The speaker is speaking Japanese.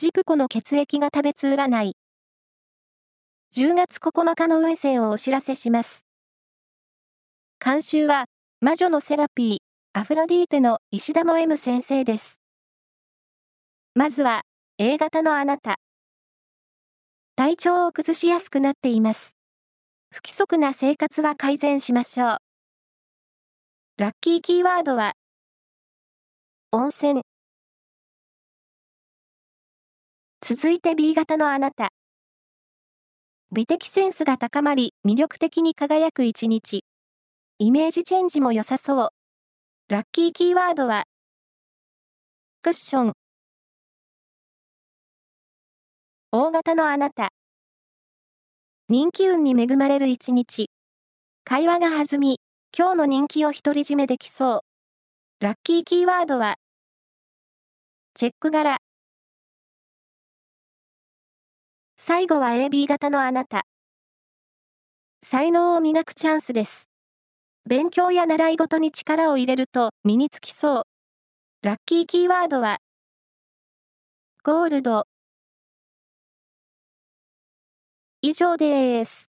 ジプコの血液が食べつ占い。10月9日の運勢をお知らせします。監修は、魔女のセラピー、アフロディーテの石田も M 先生です。まずは、A 型のあなた。体調を崩しやすくなっています。不規則な生活は改善しましょう。ラッキーキーワードは、温泉。続いて B 型のあなた。美的センスが高まり、魅力的に輝く一日。イメージチェンジも良さそう。ラッキーキーワードは、クッション。大型のあなた。人気運に恵まれる一日。会話が弾み、今日の人気を独り占めできそう。ラッキーキーワードは、チェック柄。最後は AB 型のあなた。才能を磨くチャンスです。勉強や習い事に力を入れると身につきそう。ラッキーキーワードは、ゴールド。以上です。